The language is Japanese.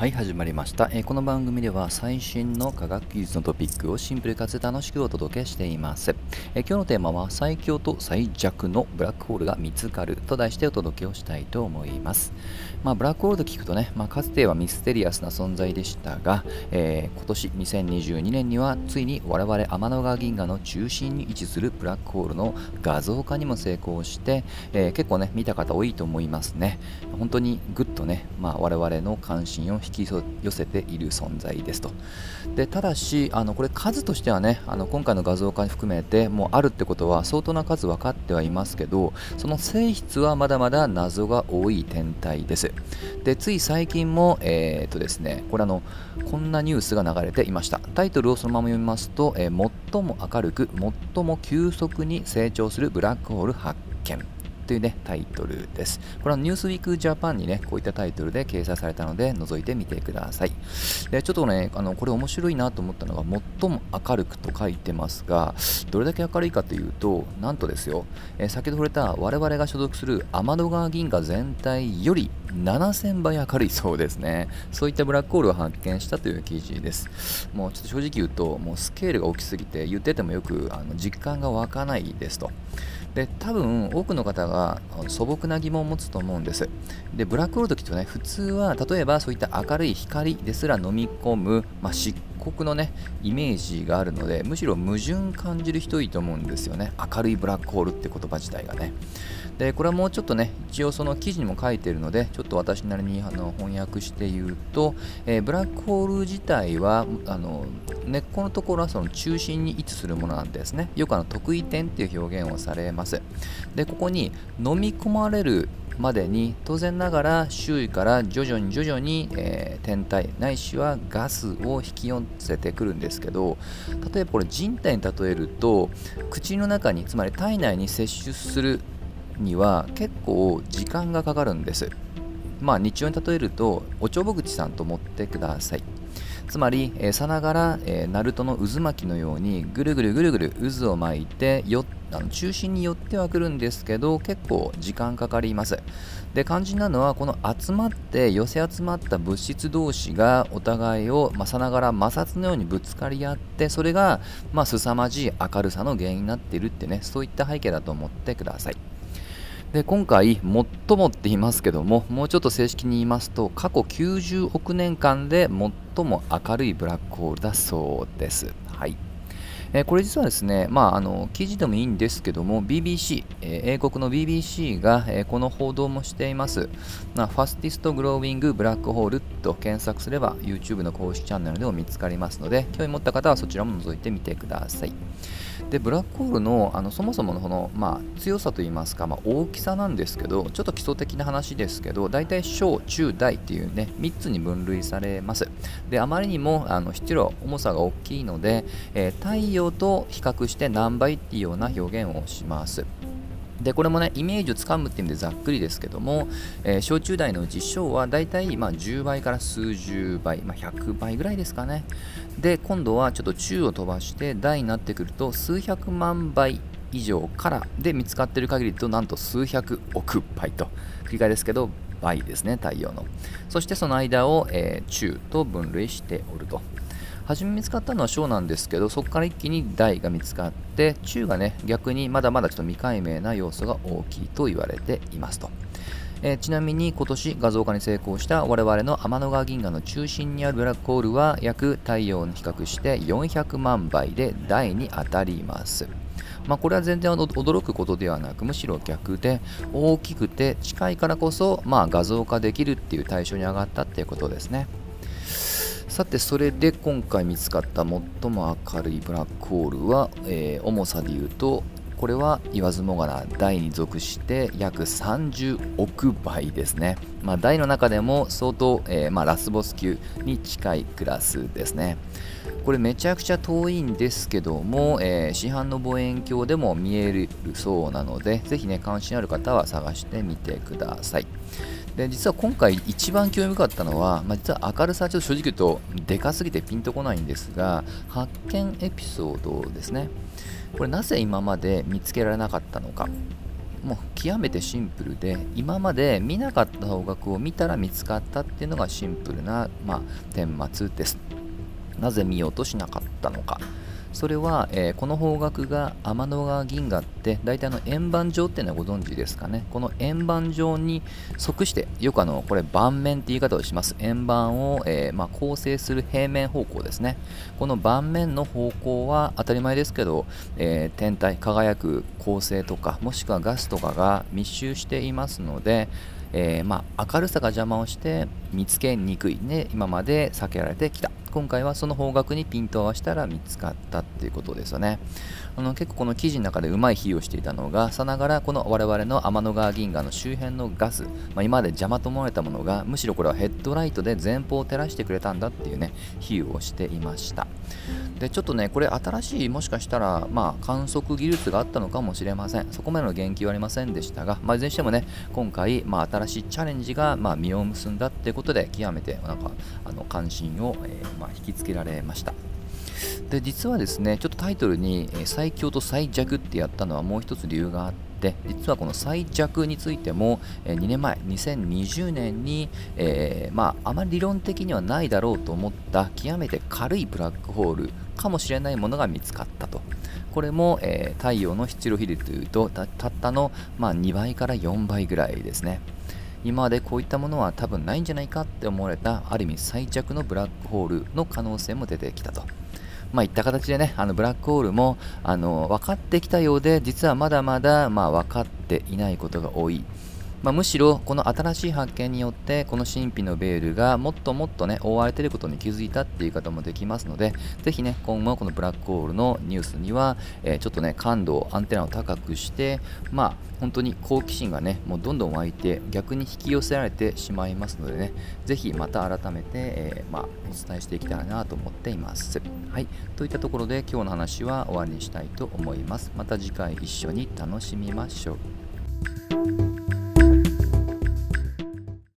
はい始まりました、えー、この番組では最新の科学技術のトピックをシンプルかつ楽しくお届けしています、えー、今日のテーマは最強と最弱のブラックホールが見つかると題してお届けをしたいと思います。まあ、ブラックホールと聞くとね、まあ、かつてはミステリアスな存在でしたが、えー、今年2022年にはついに我々天の川銀河の中心に位置するブラックホールの画像化にも成功して、え結構ね見た方多いと思いますね。本当にぐっとね、まあ、我々の関心を引き寄せている存在ですと。でただし、あのこれ数としてはね、あの今回の画像化含めてもうあるってことは相当な数分かってはいますけど、その性質はまだまだ謎が多い天体です。でつい最近も、えー、っとですね、これあの、こんなニュースが流れていました。タイトルをそのまま読みますと、えー、最も明るく、最も急速に成長するブラックホール発見。というね、タイトルです。これはニュースウィークジャパンにね、こういったタイトルで掲載されたので、覗いてみてください。で、ちょっとね、あの、これ面白いなと思ったのが、最も明るくと書いてますが、どれだけ明るいかというと、なんとですよ、え、先ほど触れた我々が所属する天の川銀河全体より7000倍明るいそうですね。そういったブラックホールを発見したという記事です。もうちょっと正直言うと、もうスケールが大きすぎて、言っててもよくあの実感が湧かないですと。で多分多くの方が素朴な疑問を持つと思うんです。でブラックホールときとね普通は例えばそういった明るい光ですら飲み込む、まあ、漆黒のねイメージがあるのでむしろ矛盾感じる人多いと思うんですよね。明るいブラックホールって言葉自体がね。でこれはもうちょっとね一応その記事にも書いてるのでちょっと私なりにあの翻訳して言うと、えー、ブラックホール自体はあの根っこのところはその中心に位置するものなんですね。よくあの得意点っていう表現をされます。でここに飲み込まれるまでに当然ながら周囲から徐々に徐々に、えー、天体ないしはガスを引き寄せてくるんですけど例えばこれ人体に例えると口の中につまり体内に摂取するには結構時間がかかるんです。まあ日常に例えるとおちょぼ口さんと思ってください。つまり、えー、さながら、えー、ナルトの渦巻きのようにぐるぐるぐるぐる渦を巻いてよあの中心に寄ってはくるんですけど結構時間かかります。で肝心なのはこの集まって寄せ集まった物質同士がお互いを、まあ、さながら摩擦のようにぶつかり合ってそれが、まあ、凄まじい明るさの原因になっているってねそういった背景だと思ってください。で今回、最もって言いますけども、もうちょっと正式に言いますと、過去90億年間で最も明るいブラックホールだそうです。はい。えー、これ実はですね、まあ、あの記事でもいいんですけども、BBC、えー、英国の BBC が、えー、この報道もしています。まあ、ファスティストグローウィングブラックホールと検索すれば YouTube の公式チャンネルでも見つかりますので、興味持った方はそちらも覗いてみてください。でブラックホールのあのそもそものこの、まあ、強さといいますか、まあ、大きさなんですけどちょっと基礎的な話ですけど大体小中大っていうね3つに分類されます。であまりにもあの質量重さが大きいので、えー、太陽と比較して何倍っていうような表現をします。でこれもねイメージをつかむっていう意味でざっくりですけども、えー、小中大のうち小はだいたいまあ10倍から数十倍、まあ、100倍ぐらいですかね。で今度はちょっと中を飛ばして大になってくると数百万倍以上からで見つかっている限りとなんと数百億倍と。繰り返ですけど倍ですね太陽の。そしてその間を、えー、中と分類しておると。初め見つかったのは小なんですけどそこから一気に大が見つかって中がね逆にまだまだちょっと未解明な要素が大きいと言われていますと。えー、ちなみに今年画像化に成功した我々の天の川銀河の中心にあるブラックホールは約太陽に比較して400万倍で大に当たります。まあ、これは全然驚くことではなくむしろ逆で大きくて近いからこそ、まあ、画像化できるっていう対象に上がったっていうことですね。さてそれで今回見つかった最も明るいブラックホールは、えー、重さで言うとこれは言わずもがな大に属して約30億倍ですね、まあ、大の中でも相当、えー、まあ、ラスボス級に近いクラスですね。これめちゃくちゃ遠いんですけども、えー、市販の望遠鏡でも見えるそうなのでぜひね関心ある方は探してみてください。で実は今回一番興味深かったのは、まあ、実は明るさはちょっと正直言うとでかすぎてピンとこないんですが発見エピソードですね。これなぜ今まで見つけられなかったのか。もう極めてシンプルで今まで見なかった方角を見たら見つかったっていうのがシンプルな、まあ、顛末です。なぜ見ようとしなかったのか。それは、えー、この方角が天の川銀河って大体の円盤状っていうのはご存知ですかね。この円盤状に即してよくあのこれ盤面って言い方をします。円盤を、えー、まあ、構成する平面方向ですね。この盤面の方向は当たり前ですけど、えー、天体輝く恒星とかもしくはガスとかが密集していますのでえ、まあ、明るさが邪魔をして見つけにくい。ね今まで避けられてきた。今回はその方角にピントを合わせたら見つかったっていうことですよね。あの結構この記事の中でうまい比喩をしていたのがさながらこの我々の天の川銀河の周辺のガス、まあ、今まで邪魔と思われたものがむしろこれはヘッドライトで前方を照らしてくれたんだっていうね比喩をしていました。でちょっとねこれ新しいもしかしたらまあ観測技術があったのかもしれません。そこまでの言及はありませんでしたが、まあ、いずれにしてもね今回、まあ、新しいチャレンジが、まあ、実を結んだっていうことで極めてなんかあの関心を、えー、まあ、引きつけられました。で実はですねちょっとタイトルに最強と最弱ってやったのはもう一つ理由があって実はこの最弱についてもえ2年前2020年に、えー、まあ、あまり理論的にはないだろうと思った極めて軽いブラックホールかもしれないものが見つかったと。これも、えー、太陽の出力比率というとたったの、まあ、2倍から4倍ぐらいですね。今までこういったものは多分ないんじゃないかって思われたある意味最弱のブラックホールの可能性も出てきたと。まあ、いった形でね、あのブラックホールもあの分かってきたようで、実はまだまだ、まあ、分かっていないことが多い。まあ、むしろこの新しい発見によってこの神秘のベールがもっともっとね覆われていることに気づいたっていう方もできますのでぜひね今後このブラックホールのニュースには、えー、ちょっとね感度アンテナを高くしてまあ本当に好奇心がねもうどんどん湧いて逆に引き寄せられてしまいますのでねぜひまた改めて、えー、まあ、お伝えしていきたいなと思っています。はい。といったところで今日の話は終わりにしたいと思います。また次回一緒に楽しみましょう。